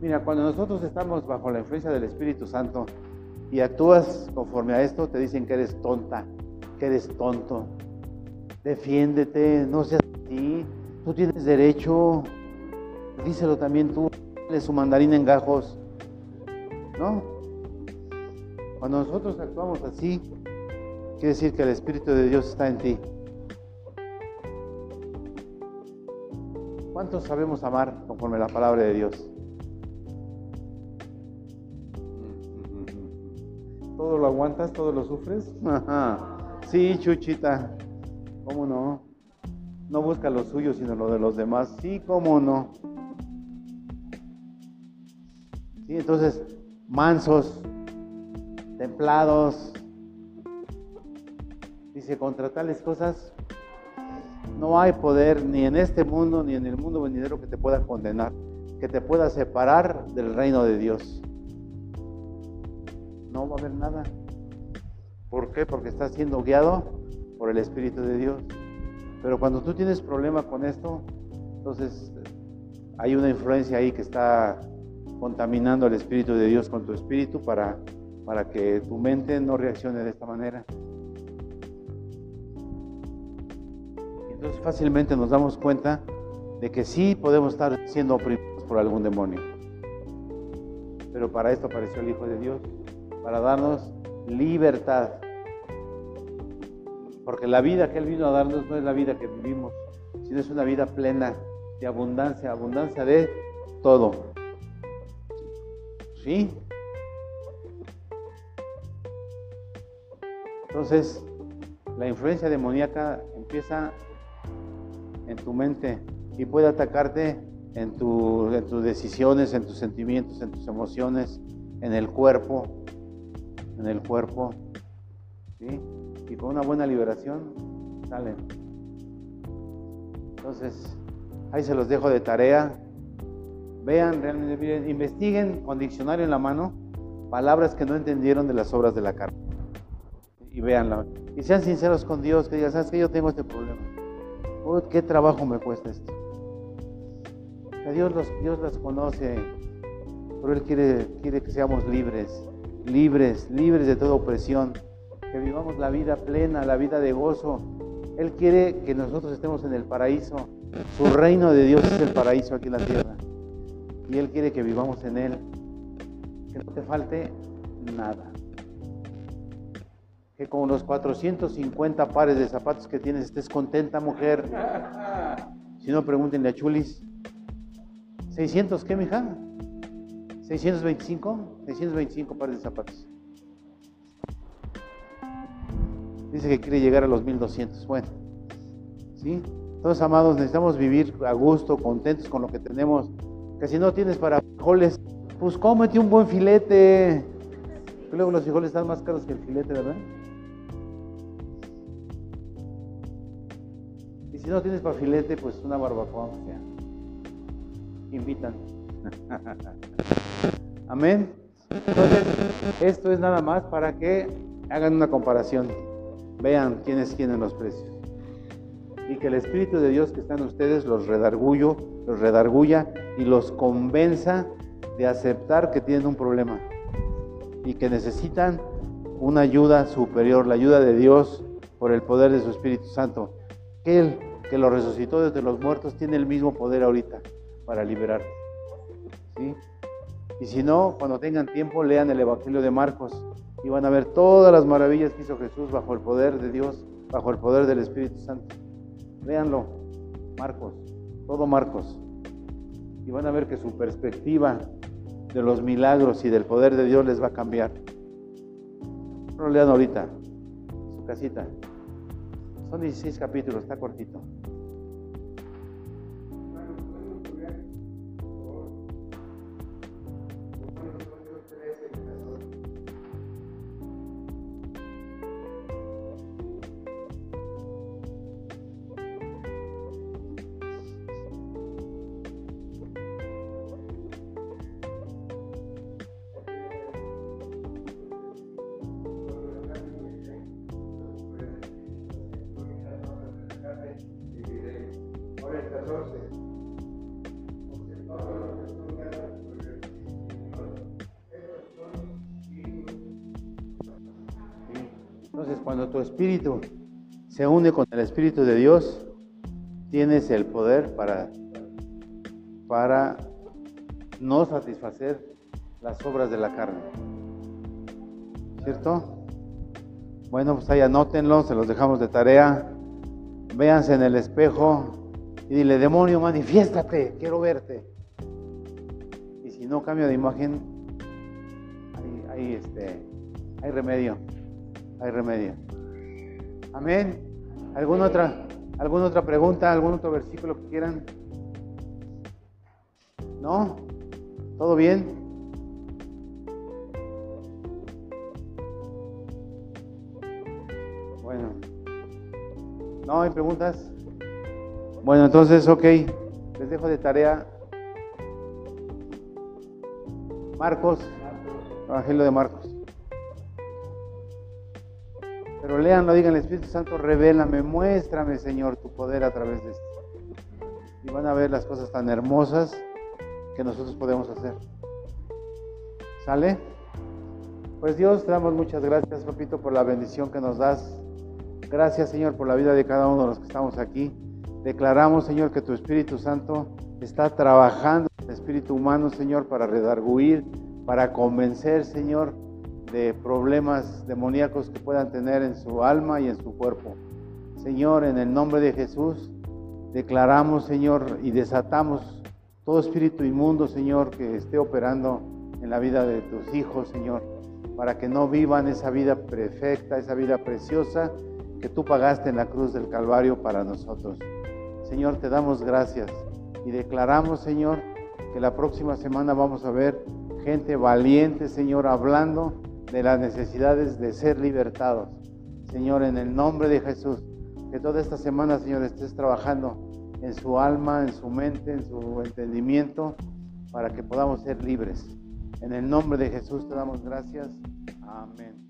Mira, cuando nosotros estamos bajo la influencia del Espíritu Santo y actúas conforme a esto, te dicen que eres tonta, que eres tonto. Defiéndete, no seas así, tú tienes derecho. Díselo también tú, dale su mandarín en gajos. ¿No? Cuando nosotros actuamos así, quiere decir que el Espíritu de Dios está en ti. ¿Cuántos sabemos amar conforme a la palabra de Dios? ¿Todo lo aguantas? ¿Todo lo sufres? Ajá. Sí, Chuchita. ¿Cómo no? No busca lo suyo, sino lo de los demás. Sí, cómo no. Sí, entonces, mansos, templados. Dice, contra tales cosas no hay poder ni en este mundo ni en el mundo venidero que te pueda condenar, que te pueda separar del reino de Dios no va a haber nada. ¿Por qué? Porque estás siendo guiado por el Espíritu de Dios. Pero cuando tú tienes problema con esto, entonces hay una influencia ahí que está contaminando el Espíritu de Dios con tu espíritu para, para que tu mente no reaccione de esta manera. Entonces fácilmente nos damos cuenta de que sí podemos estar siendo oprimidos por algún demonio. Pero para esto apareció el Hijo de Dios, para darnos libertad. Porque la vida que Él vino a darnos no es la vida que vivimos, sino es una vida plena de abundancia, abundancia de todo. ¿Sí? Entonces, la influencia demoníaca empieza en tu mente y puede atacarte en, tus decisiones, en tus sentimientos, en tus emociones, en el cuerpo, en el cuerpo. ¿sí? Con una buena liberación salen. Entonces, ahí se los dejo de tarea. Vean, realmente, investiguen con diccionario en la mano palabras que no entendieron de las obras de la carne. Y véanla. Y sean sinceros con Dios, que digan, ¿sabes que yo tengo este problema? ¿Qué trabajo me cuesta esto? Dios, los, Dios las conoce, pero Él quiere, quiere que seamos libres, libres, libres de toda opresión, que vivamos la vida plena, la vida de gozo. Él quiere que nosotros estemos en el paraíso. Su reino de Dios es el paraíso aquí en la tierra. Y Él quiere que vivamos en Él. Que no te falte nada. Que con los 450 pares de zapatos que tienes estés contenta, mujer. Si no, pregúntenle a Chulis. ¿600 qué, mija? ¿625? 625 pares de zapatos. Dice que quiere llegar a los 1200. Bueno, ¿sí? Todos amados, necesitamos vivir a gusto, contentos con lo que tenemos. Que si no tienes para frijoles, pues cómete un buen filete. Luego los frijoles están más caros que el filete, ¿verdad? Y si no tienes para filete, pues una barbacoa. Invitan. [LAUGHS] Amén. Entonces, esto es nada más para que hagan una comparación. Vean quiénes tienen los precios. Y que el Espíritu de Dios que está en ustedes los redargullo, los redarguya y los convenza de aceptar que tienen un problema y que necesitan una ayuda superior, la ayuda de Dios por el poder de su Espíritu Santo. Que Él, que lo resucitó desde los muertos, tiene el mismo poder ahorita para liberarte. ¿sí? Y si no, cuando tengan tiempo, lean el Evangelio de Marcos y van a ver todas las maravillas que hizo Jesús bajo el poder de Dios, bajo el poder del Espíritu Santo. Léanlo, Marcos, todo Marcos. Y van a ver que su perspectiva de los milagros y del poder de Dios les va a cambiar. No lean ahorita, su casita. Son 16 capítulos, está cortito. Se une con el espíritu de Dios, tienes el poder para, para no satisfacer las obras de la carne. ¿Cierto? Bueno, pues ahí anótenlo, se los dejamos de tarea. Véanse en el espejo y dile, demonio, manifiéstate, quiero verte. Y si no cambia de imagen, este, hay remedio hay remedio. Amén. ¿Alguna otra, alguna otra pregunta, algún otro versículo que quieran? ¿No? ¿Todo bien? Bueno. ¿No hay preguntas? Bueno, entonces, ok. Les dejo de tarea Marcos, Evangelio de Marcos. Pero leanlo, digan, Espíritu Santo, revélame, muéstrame, Señor, tu poder a través de esto. Y van a ver las cosas tan hermosas que nosotros podemos hacer. ¿Sale? Pues Dios, te damos muchas gracias, papito, por la bendición que nos das. Gracias, Señor, por la vida de cada uno de los que estamos aquí. Declaramos, Señor, que tu Espíritu Santo está trabajando en el espíritu humano, Señor, para redarguir, para convencer, Señor, de problemas demoníacos que puedan tener en su alma y en su cuerpo. Señor, en el nombre de Jesús, declaramos, Señor, y desatamos todo espíritu inmundo, Señor, que esté operando en la vida de tus hijos, Señor, para que no vivan esa vida perfecta, esa vida preciosa que tú pagaste en la cruz del Calvario para nosotros. Señor, te damos gracias y declaramos, Señor, que la próxima semana vamos a ver gente valiente, Señor, hablando de las necesidades de ser libertados. Señor, en el nombre de Jesús, que toda esta semana, Señor, estés trabajando en su alma, en su mente, en su entendimiento, para que podamos ser libres. En el nombre de Jesús te damos gracias. Amén.